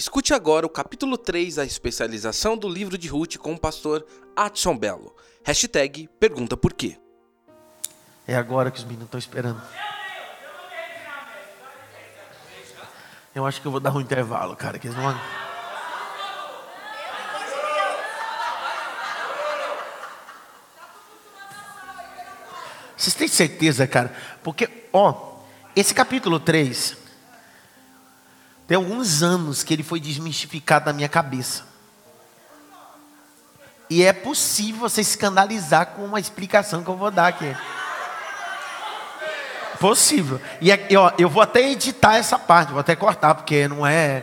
Escute agora o capítulo 3 da especialização do livro de Ruth com o pastor Adson Belo. Hashtag Pergunta Por quê. É agora que os meninos estão esperando. Eu acho que eu vou dar um intervalo, cara, que eles não Vocês têm certeza, cara? Porque, ó, esse capítulo 3, tem alguns anos que ele foi desmistificado na minha cabeça. E é possível você escandalizar com uma explicação que eu vou dar aqui. Possível. E é, ó, eu vou até editar essa parte, vou até cortar, porque não é.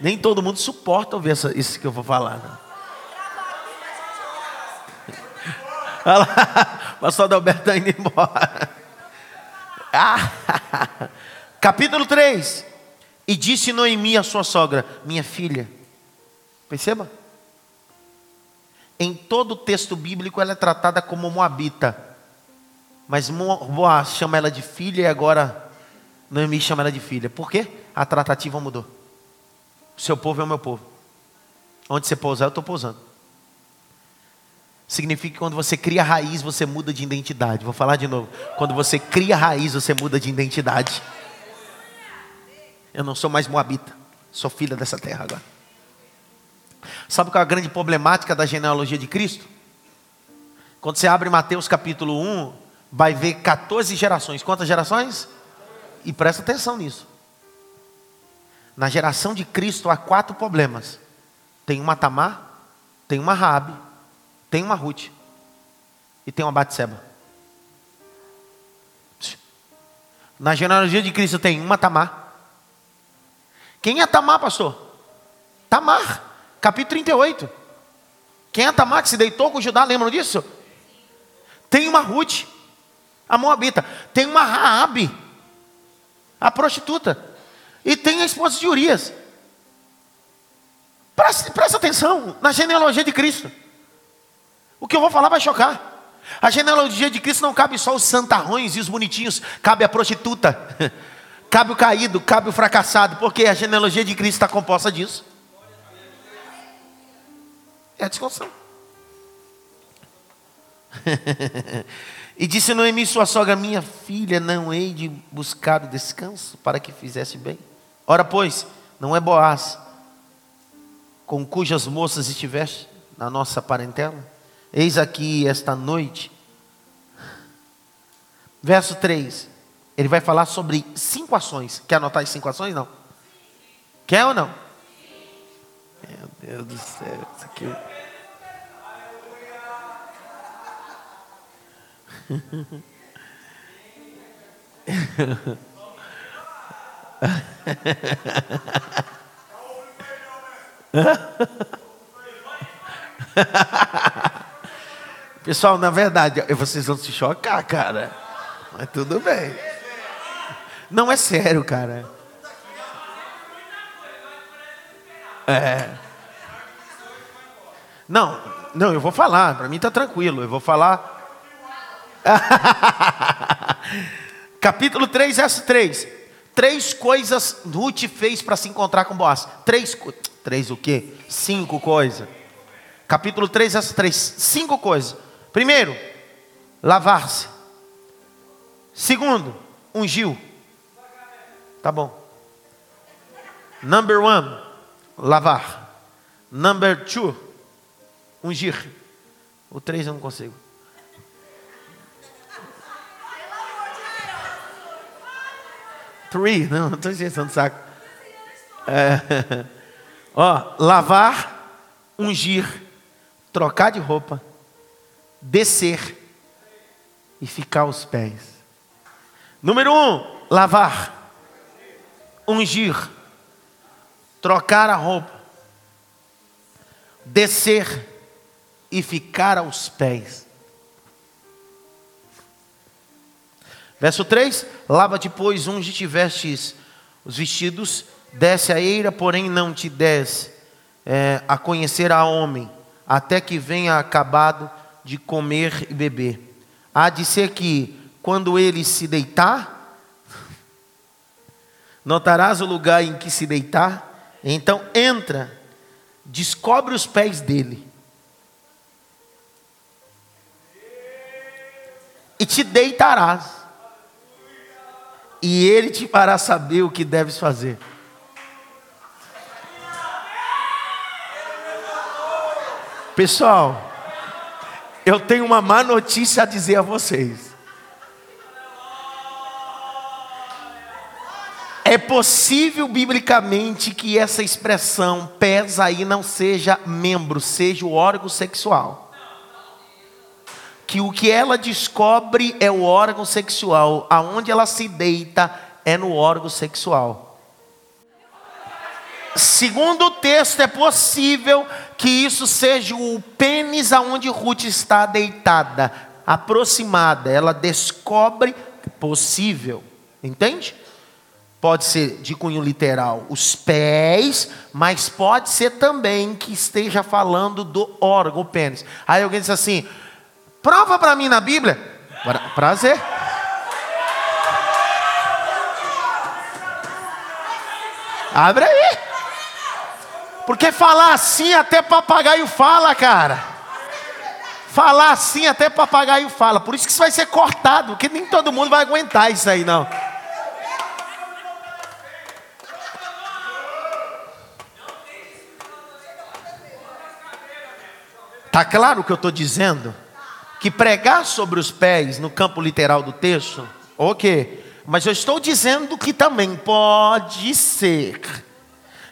Nem todo mundo suporta ouvir essa, isso que eu vou falar. Né? Olha lá, o pastor Adalberto está indo embora. Ah, capítulo 3. E disse Noemi a sua sogra: Minha filha, perceba? Em todo o texto bíblico ela é tratada como moabita. Mas Boaz chama ela de filha e agora Noemi chama ela de filha. Por quê? A tratativa mudou. O seu povo é o meu povo. Onde você pousar, eu estou pousando. Significa que quando você cria raiz, você muda de identidade. Vou falar de novo. Quando você cria raiz, você muda de identidade. Eu não sou mais moabita, sou filha dessa terra agora. Sabe qual é a grande problemática da genealogia de Cristo? Quando você abre Mateus capítulo 1, vai ver 14 gerações. Quantas gerações? E presta atenção nisso. Na geração de Cristo há quatro problemas. Tem uma Tamar, tem uma Rabi, tem uma Ruth e tem uma Batseba. Na genealogia de Cristo tem uma Tamar. Quem é Tamar, pastor? Tamar, capítulo 38. Quem é Tamar que se deitou com Judá, lembram disso? Tem uma Ruth, a Moabita. Tem uma Raabe, a prostituta. E tem a esposa de Urias. Presta, presta atenção na genealogia de Cristo. O que eu vou falar vai chocar. A genealogia de Cristo não cabe só os santarrões e os bonitinhos, cabe a prostituta, cabe o caído, cabe o fracassado, porque a genealogia de Cristo está composta disso. É a discussão. e disse Noemi, sua sogra, minha filha, não hei de buscar o descanso para que fizesse bem. Ora, pois, não é Boaz, com cujas moças estiveste na nossa parentela? Eis aqui esta noite. Verso 3. Ele vai falar sobre cinco ações. Quer anotar as cinco ações? Não. Quer ou não? Meu Deus do céu. Isso aqui. Pessoal, na verdade, vocês vão se chocar, cara. Mas tudo bem. Não é sério, cara. É. Não, não, eu vou falar. Para mim tá tranquilo. Eu vou falar. Capítulo 3, verso 3. Três coisas Ruth fez para se encontrar com Boaz. Três, três o quê? Cinco coisas. Capítulo 3, verso 3. Cinco coisas. Primeiro, lavar-se. Segundo, ungiu. Tá bom. Number one, lavar. Number two, ungir. O três eu não consigo. Three, não, não estou enchendo o saco. É, ó, lavar, ungir, trocar de roupa descer e ficar aos pés. Número um, lavar, ungir, trocar a roupa, descer e ficar aos pés. Verso 3: Lava-te, pois, unge te vestes os vestidos, desce a eira, porém não te des é, a conhecer a homem, até que venha acabado de comer e beber. Há de ser que, quando ele se deitar, notarás o lugar em que se deitar, Então entra, descobre os pés dele. E te deitarás. E ele te fará saber o que deves fazer. Pessoal, eu tenho uma má notícia a dizer a vocês. Possível biblicamente que essa expressão pesa aí não seja membro, seja o órgão sexual. Que o que ela descobre é o órgão sexual, aonde ela se deita é no órgão sexual. Segundo o texto, é possível que isso seja o pênis aonde Ruth está deitada, aproximada. Ela descobre possível, entende? Pode ser de cunho literal os pés, mas pode ser também que esteja falando do órgão, o pênis. Aí alguém diz assim: prova para mim na Bíblia. Prazer. Abre aí. Porque falar assim até papagaio fala, cara. Falar assim até papagaio fala. Por isso que isso vai ser cortado, porque nem todo mundo vai aguentar isso aí, não. Tá claro o que eu estou dizendo? Que pregar sobre os pés no campo literal do texto, ok. Mas eu estou dizendo que também pode ser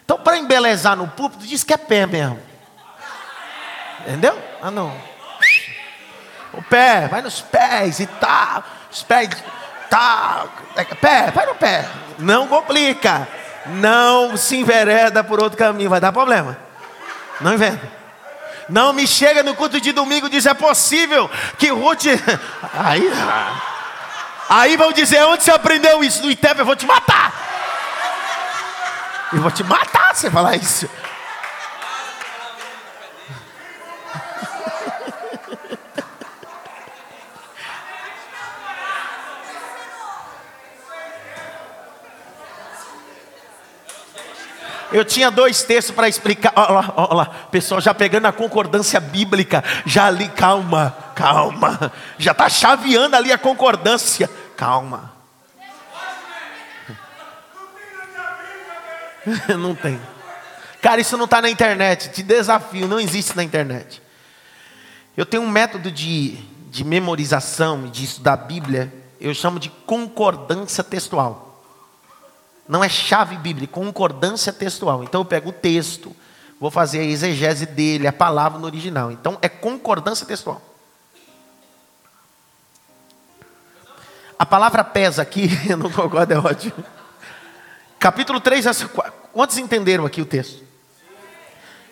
então, para embelezar no púlpito, diz que é pé mesmo. Entendeu? Ah, não. O pé, vai nos pés e tal. Os pés, tal. Pé, vai no pé. Não complica. Não se envereda por outro caminho, vai dar problema. Não inventa. Não me chega no culto de domingo e diz: é possível que Ruth. Aí, aí vão dizer: onde você aprendeu isso? No ITEP, eu vou te matar. Eu vou te matar se falar isso. Eu tinha dois textos para explicar. Olha lá, olha lá, pessoal, já pegando a concordância bíblica, já ali, calma, calma, já está chaveando ali a concordância, calma. não tem. Cara, isso não está na internet. Te desafio, não existe na internet. Eu tenho um método de, de memorização de estudar a Bíblia, eu chamo de concordância textual. Não é chave bíblica, concordância textual. Então eu pego o texto, vou fazer a exegese dele, a palavra no original. Então é concordância textual. A palavra pesa aqui, eu não concordo, é ótimo. Capítulo 3, verso 4. Quantos entenderam aqui o texto?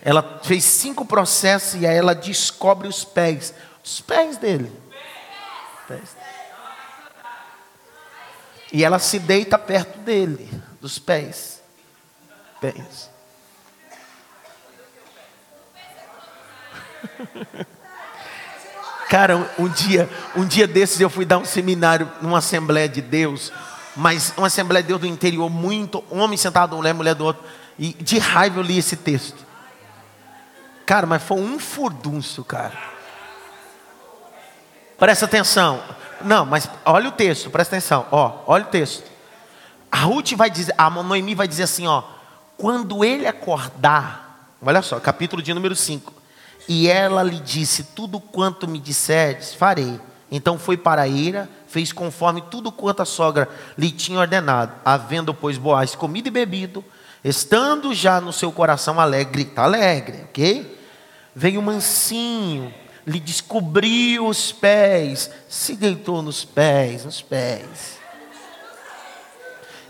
Ela fez cinco processos e aí ela descobre os pés. Os pés dele. Pés. E ela se deita perto dele, dos pés. Pés. Cara, um dia, um dia desses eu fui dar um seminário numa Assembleia de Deus mas uma Assembleia de Deus do interior, muito, homem sentado, mulher, mulher do outro, e de raiva eu li esse texto. Cara, mas foi um furdunço, cara. Presta atenção. Não, mas olha o texto, presta atenção. Ó, olha o texto. A Ruth vai dizer, a Noemi vai dizer assim, ó, quando ele acordar, olha só, capítulo de número 5. E ela lhe disse: Tudo quanto me disseres, farei. Então foi para a ira, fez conforme tudo quanto a sogra lhe tinha ordenado. Havendo, pois, Boaz comido e bebido, estando já no seu coração alegre, está alegre, ok? Veio mansinho, lhe descobriu os pés, se deitou nos pés, nos pés.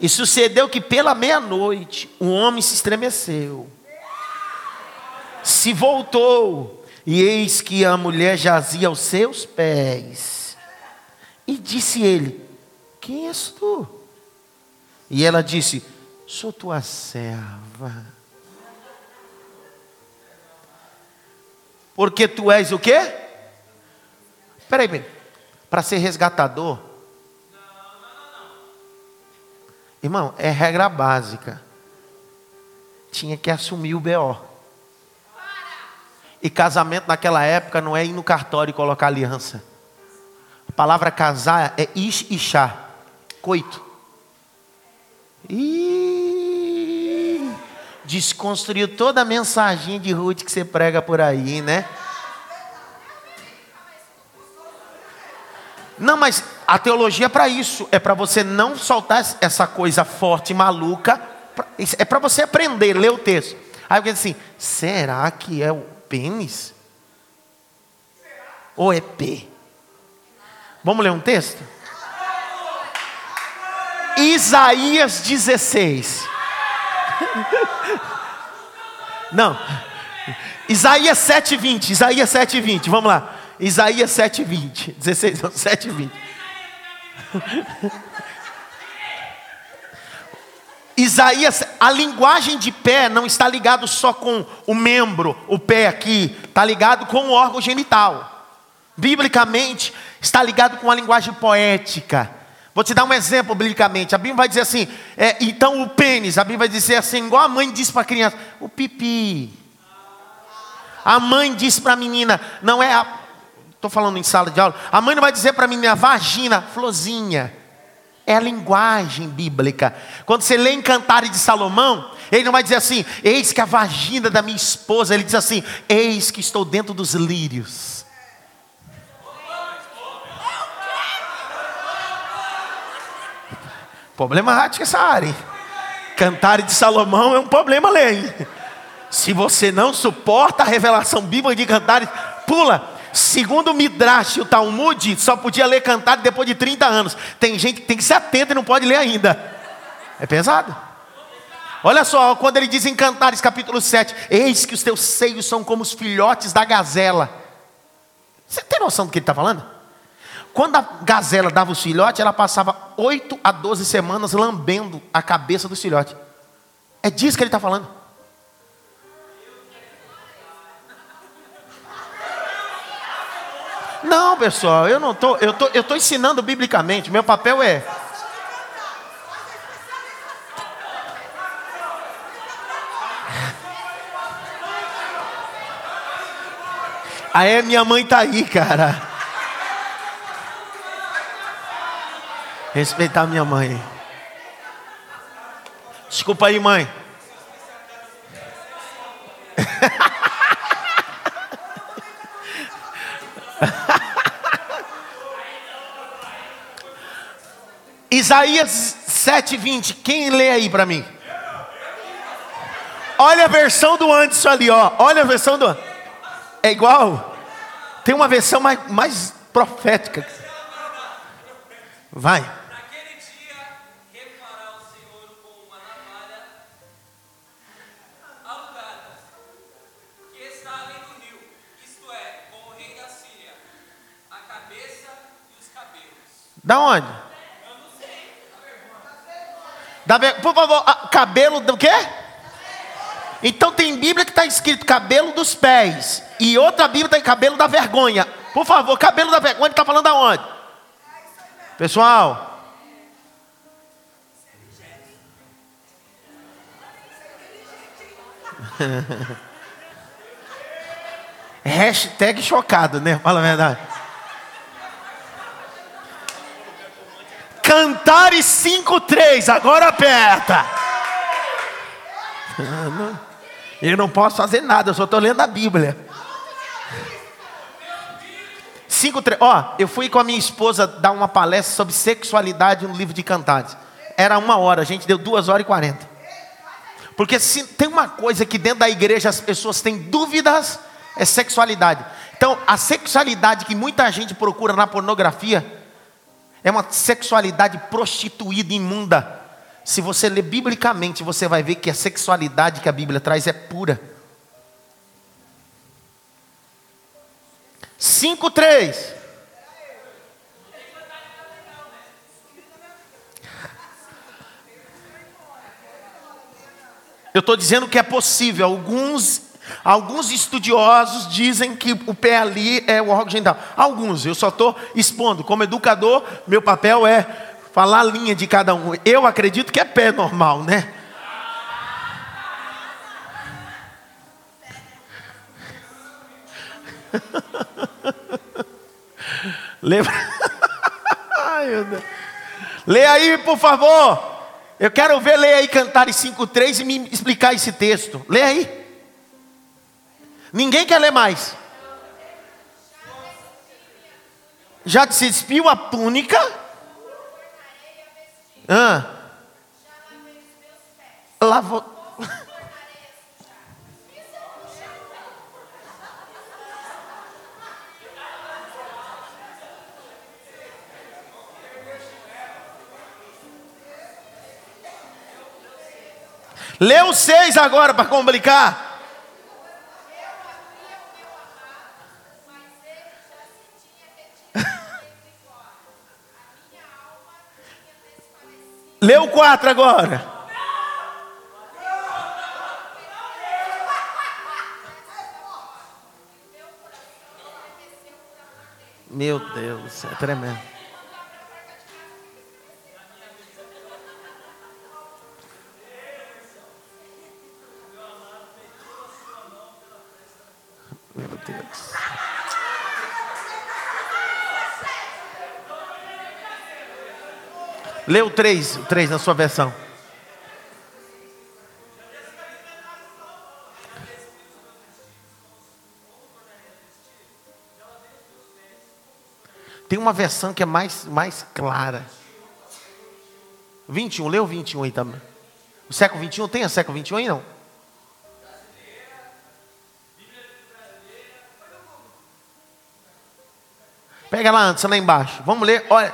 E sucedeu que pela meia-noite o homem se estremeceu, se voltou, e eis que a mulher jazia aos seus pés. E disse ele: Quem és tu? E ela disse: Sou tua serva. Porque tu és o quê? Peraí, peraí. Para ser resgatador. Irmão, é regra básica. tinha que assumir o BO. E casamento naquela época não é ir no cartório e colocar aliança. A palavra casar é ish e chá, coito. E desconstruiu toda a mensagem de Ruth que você prega por aí, né? Não, mas a teologia é para isso, é para você não soltar essa coisa forte e maluca, é para você aprender, ler o texto. Aí alguém assim: será que é o pênis? Ou é P? Vamos ler um texto? Isaías 16. Não. Isaías 7:20, Isaías 7:20. Vamos lá. Isaías 7:20. 16, não, 7:20. Isaías, a linguagem de pé não está ligado só com o membro, o pé aqui, está ligado com o órgão genital. Biblicamente, está ligado com a linguagem poética. Vou te dar um exemplo biblicamente. A Bíblia vai dizer assim: é, então o pênis, a Bíblia vai dizer assim, igual a mãe diz para a criança: o pipi. A mãe diz para a menina, não é a. Estou falando em sala de aula. A mãe não vai dizer para a menina vagina, florzinha. É a linguagem bíblica. Quando você lê em Cantares de Salomão, ele não vai dizer assim, eis que a vagina da minha esposa, ele diz assim, eis que estou dentro dos lírios. Problemática essa área. Hein? Cantares de Salomão é um problema ler. Se você não suporta a revelação bíblica de Cantares, pula. Segundo o Midrash, o Talmud, só podia ler cantado depois de 30 anos. Tem gente que tem que ser atenta e não pode ler ainda. É pesado. Olha só, quando ele diz em Cantares capítulo 7: Eis que os teus seios são como os filhotes da gazela. Você tem noção do que ele está falando? Quando a gazela dava os filhotes, ela passava 8 a 12 semanas lambendo a cabeça do filhote. É disso que ele está falando. Não, pessoal, eu não tô, eu tô, eu tô ensinando biblicamente. Meu papel é Aí minha mãe tá aí, cara. Respeitar minha mãe. Desculpa aí, mãe. Isaías 7:20. Quem lê aí para mim? Olha a versão do antes ali, ó. Olha a versão do É igual? Tem uma versão mais, mais profética. Vai. Da onde? Da, por favor, cabelo do quê? Então tem Bíblia que está escrito cabelo dos pés. E outra Bíblia tem cabelo da vergonha. Por favor, cabelo da vergonha está falando aonde? Pessoal. Hashtag chocado, né? Fala a verdade. Cantares 5:3, agora aperta. Eu não posso fazer nada, eu só estou lendo a Bíblia. 5:3. Ó, eu fui com a minha esposa dar uma palestra sobre sexualidade no livro de Cantares. Era uma hora, a gente deu duas horas e quarenta. Porque se tem uma coisa que dentro da igreja as pessoas têm dúvidas, é sexualidade. Então, a sexualidade que muita gente procura na pornografia é uma sexualidade prostituída, imunda. Se você ler biblicamente, você vai ver que a sexualidade que a Bíblia traz é pura. 5:3 Eu estou dizendo que é possível. Alguns Alguns estudiosos dizem que o pé ali é o órgão genital. Alguns, eu só estou expondo. Como educador, meu papel é falar a linha de cada um. Eu acredito que é pé normal, né? Lembra? Lê aí, por favor. Eu quero ver ler aí Cantares 5.3 e me explicar esse texto. Lê aí. Ninguém quer ler mais. Já se despiu a túnica. Ah. Lavou. O seis agora para complicar. Lê o quatro agora. Meu Deus, é tremendo. Meu Deus. Lê o 3, o 3 na sua versão. Tem uma versão que é mais, mais clara. 21, lê o 21 aí também. O século 21 tem a século 21 aí não? Pega lá antes, lá embaixo. Vamos ler. Olha.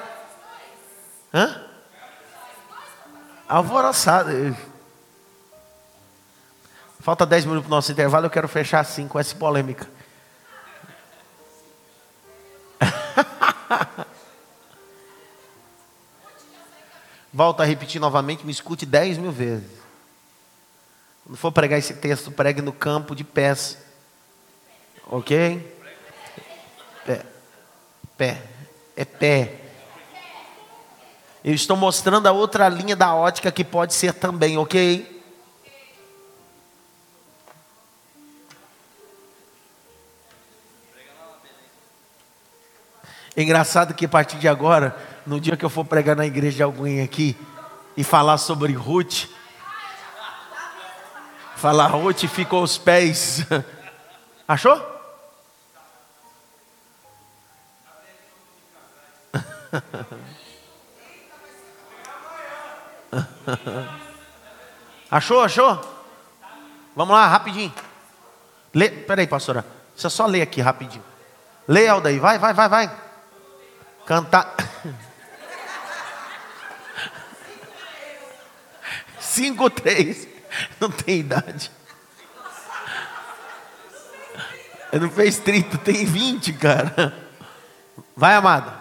Hã? Alvoroçado. Falta 10 minutos para o nosso intervalo. Eu quero fechar assim com essa polêmica. Volto a repetir novamente, me escute 10 mil vezes. Quando for pregar esse texto, pregue no campo de pés. Ok? Pé. Pé. É pé. Eu estou mostrando a outra linha da ótica que pode ser também, ok? É engraçado que a partir de agora, no dia que eu for pregar na igreja de alguém aqui e falar sobre Ruth, falar Ruth ficou aos pés. Achou? Achou, achou? Vamos lá, rapidinho. Lê, peraí, pastora. Você só lê aqui rapidinho. Lê, Aldaí, vai, vai, vai, vai. Cantar. Cinco, três. Não tem idade. Ele não fez 30, tem 20, cara. Vai, amada.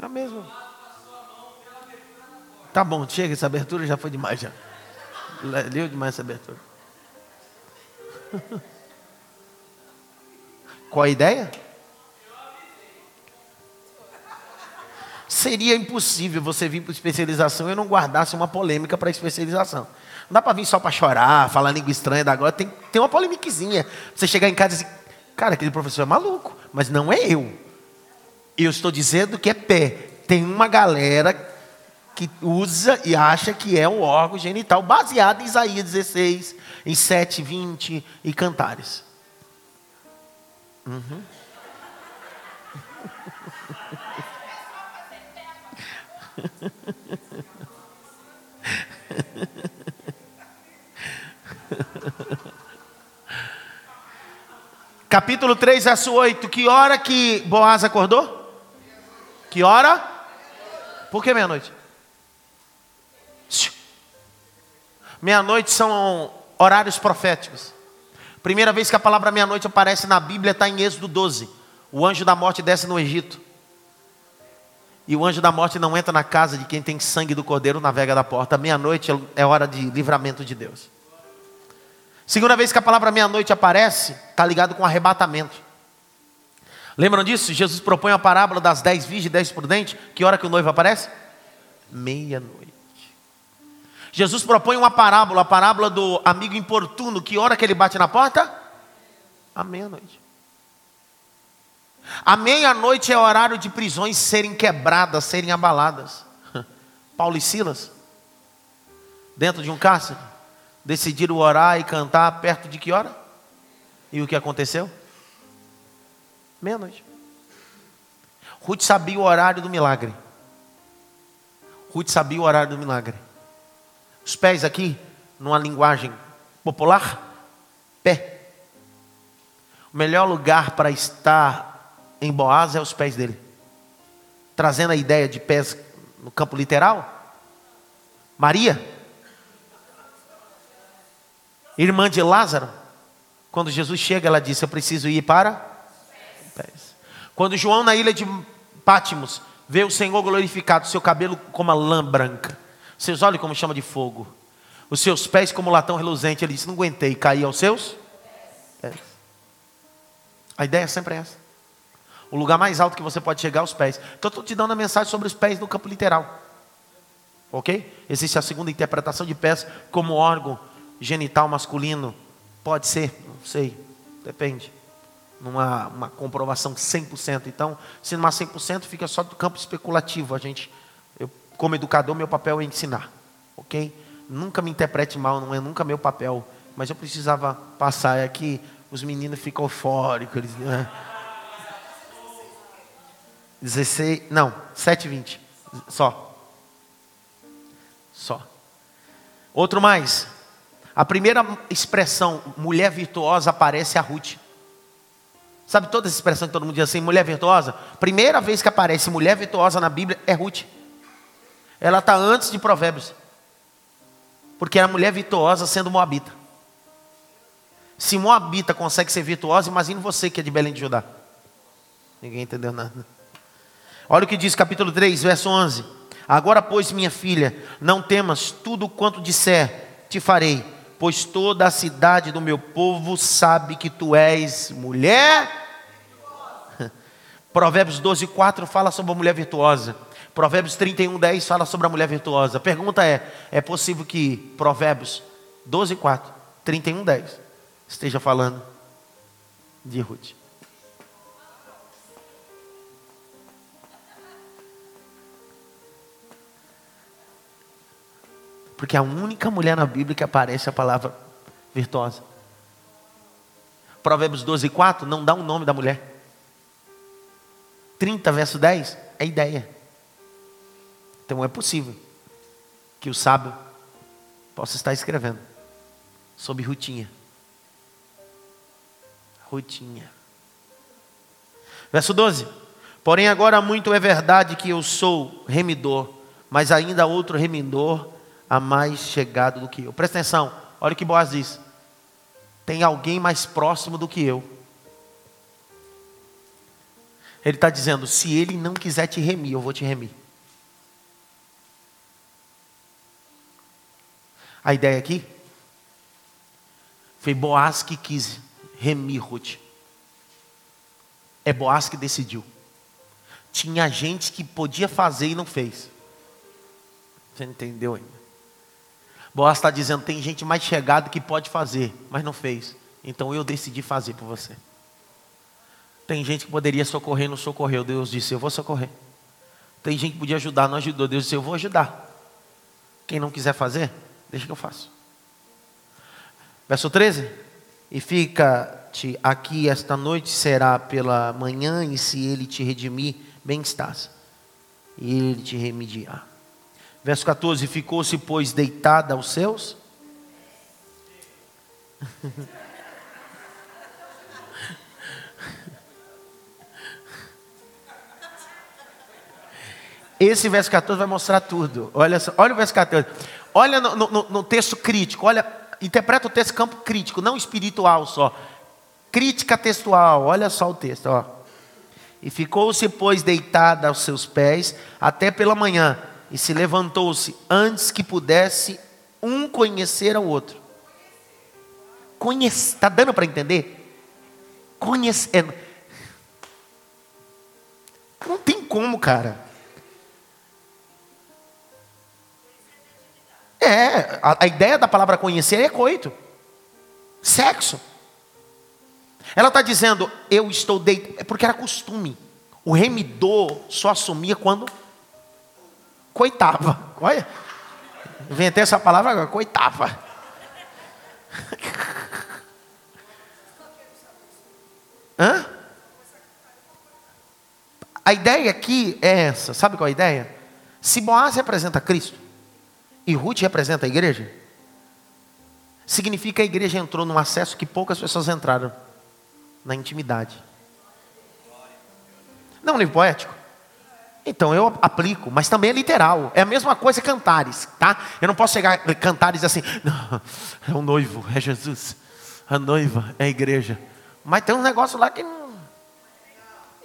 É mesmo. Tá bom, chega, essa abertura já foi demais já. Leu demais essa abertura. Qual a ideia? Seria impossível você vir para especialização e não guardasse uma polêmica para especialização. Não dá para vir só para chorar, falar língua estranha da agora, tem, tem uma polemiquezinha. Você chegar em casa e dizer, cara, aquele professor é maluco, mas não é eu. Eu estou dizendo que é pé. Tem uma galera que usa e acha que é um órgão genital, baseado em Isaías 16, em 7, 20 e Cantares. Uhum. Capítulo 3, verso 8. Que hora que Boaz acordou? Que hora? Por que meia-noite? Meia-noite são horários proféticos. Primeira vez que a palavra meia-noite aparece na Bíblia está em Êxodo 12. O anjo da morte desce no Egito. E o anjo da morte não entra na casa de quem tem sangue do cordeiro, navega da porta. Meia-noite é hora de livramento de Deus. Segunda vez que a palavra meia-noite aparece, está ligado com arrebatamento. Lembram disso? Jesus propõe a parábola das dez virgens e dez prudentes. Que hora que o noivo aparece? Meia-noite. Jesus propõe uma parábola, a parábola do amigo importuno, que hora que ele bate na porta? À meia-noite. A meia-noite é horário de prisões serem quebradas, serem abaladas. Paulo e Silas, dentro de um cárcere, decidiram orar e cantar perto de que hora? E o que aconteceu? Meia-noite. Ruth sabia o horário do milagre. Ruth sabia o horário do milagre. Os pés aqui, numa linguagem popular, pé. O melhor lugar para estar em Boaz é os pés dele. Trazendo a ideia de pés no campo literal. Maria, irmã de Lázaro, quando Jesus chega, ela disse: Eu preciso ir para pés. Quando João, na ilha de Pátimos, vê o Senhor glorificado, seu cabelo como a lã branca, seus olhos como chama de fogo, os seus pés como latão reluzente, ele disse: Não aguentei, caí aos seus pés. A ideia sempre é essa. O lugar mais alto que você pode chegar aos pés. Então, estou te dando a mensagem sobre os pés no campo literal. Ok? Existe a segunda interpretação de pés como órgão genital masculino. Pode ser, não sei, depende numa uma comprovação 100%. Então, se não há 100%, fica só do campo especulativo. A gente, eu, como educador, meu papel é ensinar, ok? Nunca me interprete mal, não é nunca meu papel. Mas eu precisava passar. É que os meninos ficam eufóricos. Eles, né? 16, não, 7,20. Só. Só. Outro mais. A primeira expressão, mulher virtuosa, aparece a Ruth. Sabe toda essa expressão que todo mundo diz assim, mulher virtuosa? Primeira vez que aparece mulher virtuosa na Bíblia é Ruth. Ela está antes de Provérbios. Porque é a mulher virtuosa sendo Moabita. Se Moabita consegue ser virtuosa, imagine você que é de Belém de Judá. Ninguém entendeu nada. Olha o que diz capítulo 3, verso 11. Agora, pois, minha filha, não temas, tudo quanto disser, te farei, pois toda a cidade do meu povo sabe que tu és mulher Provérbios 12, 4 fala sobre a mulher virtuosa. Provérbios 31, 10 fala sobre a mulher virtuosa. A pergunta é: é possível que Provérbios 12, 4, 31, 10 esteja falando de Ruth? Porque é a única mulher na Bíblia que aparece a palavra virtuosa. Provérbios 12, 4 não dá o um nome da mulher. 30, verso 10, é ideia. Então é possível que o sábio possa estar escrevendo sobre Rutinha. Rutinha. Verso 12. Porém, agora muito é verdade que eu sou remidor, mas ainda outro remidor a mais chegado do que eu. Presta atenção, olha o que Boaz diz. Tem alguém mais próximo do que eu. Ele está dizendo: se ele não quiser te remir, eu vou te remir. A ideia aqui foi Boaz que quis remir Ruth. É Boaz que decidiu. Tinha gente que podia fazer e não fez. Você entendeu ainda? Boaz está dizendo: tem gente mais chegada que pode fazer, mas não fez. Então eu decidi fazer por você. Tem gente que poderia socorrer, não socorreu. Deus disse: Eu vou socorrer. Tem gente que podia ajudar, não ajudou. Deus disse: Eu vou ajudar. Quem não quiser fazer, deixa que eu faço. Verso 13: E fica-te aqui esta noite, será pela manhã, e se ele te redimir, bem estás. E ele te remedirá. Verso 14: Ficou-se, pois, deitada aos seus. Esse verso 14 vai mostrar tudo. Olha, só, olha o verso 14. Olha no, no, no texto crítico. Olha, interpreta o texto campo crítico, não espiritual só. Crítica textual. Olha só o texto. Ó. E ficou-se, pois, deitada aos seus pés até pela manhã. E se levantou-se antes que pudesse um conhecer ao outro. Conhece, está dando para entender? Conhecendo. Não tem como, cara. É, a, a ideia da palavra conhecer é coito. Sexo. Ela está dizendo, eu estou deitada. É porque era costume. O remidor só assumia quando coitava. Olha, inventei essa palavra agora, coitava. Hã? A ideia aqui é essa. Sabe qual é a ideia? Se Boaz representa Cristo e Ruth representa a igreja, significa que a igreja entrou num acesso que poucas pessoas entraram na intimidade. Não é um livro poético? Então eu aplico, mas também é literal. É a mesma coisa cantares, tá? Eu não posso chegar cantares assim, não, é o noivo, é Jesus. A noiva é a igreja. Mas tem um negócio lá que não.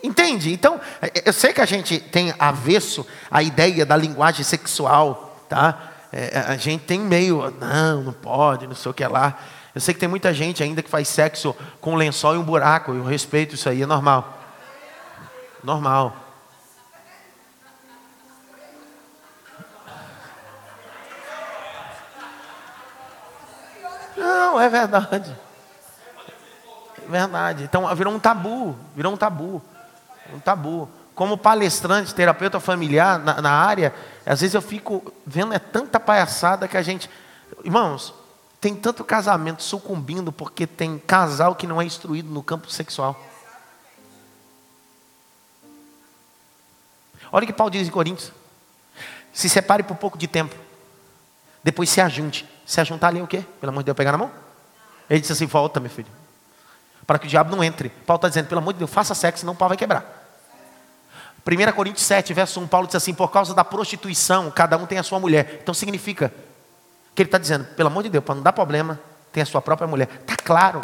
Entende? Então, eu sei que a gente tem avesso à ideia da linguagem sexual, tá? É, a gente tem meio, não, não pode, não sei o que lá. Eu sei que tem muita gente ainda que faz sexo com um lençol e um buraco. Eu respeito isso aí, é normal. Normal. Não, é verdade. É verdade. Então virou um tabu, virou um tabu. Um tabu. Como palestrante, terapeuta familiar na, na área, às vezes eu fico vendo é tanta palhaçada que a gente. Irmãos, tem tanto casamento sucumbindo porque tem casal que não é instruído no campo sexual. Olha o que Paulo diz em Coríntios. Se separe por pouco de tempo. Depois se ajunte. Se ajuntar ali é o quê? Pelo amor de Deus, pegar na mão? Ele disse assim: volta, meu filho. Para que o diabo não entre. Paulo está dizendo: pelo amor de Deus, faça sexo, senão o pau vai quebrar. 1 Coríntios 7, verso 1, Paulo diz assim: por causa da prostituição, cada um tem a sua mulher. Então significa que ele está dizendo: pelo amor de Deus, para não dar problema, tem a sua própria mulher. Está claro.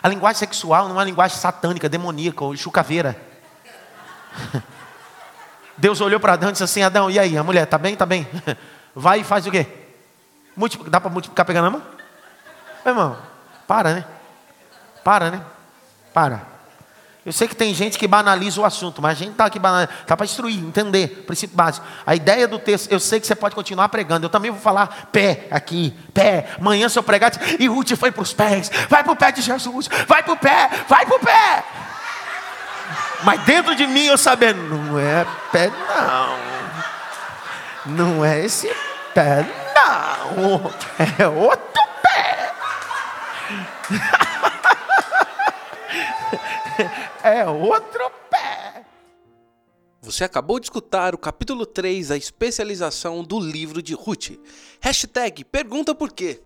A linguagem sexual não é uma linguagem satânica, demoníaca ou chucaveira. Deus olhou para Adão e disse assim: Adão, e aí, a mulher, está bem? Está bem? Vai e faz o quê? Dá para multiplicar pegando a mão? Meu irmão, para, né? Para, né? Para. Eu sei que tem gente que banaliza o assunto, mas a gente está aqui está para instruir, entender, princípio básico. A ideia do texto, eu sei que você pode continuar pregando. Eu também vou falar pé aqui, pé. Amanhã se eu pregar, e Ruth foi para os pés, vai para o pé de Jesus, vai para o pé, vai para o pé. Mas dentro de mim eu sabendo, não é pé não. Não é esse pé não. É outro pé. é outro pé. Você acabou de escutar o capítulo 3, a especialização do livro de Ruth. Hashtag pergunta por quê.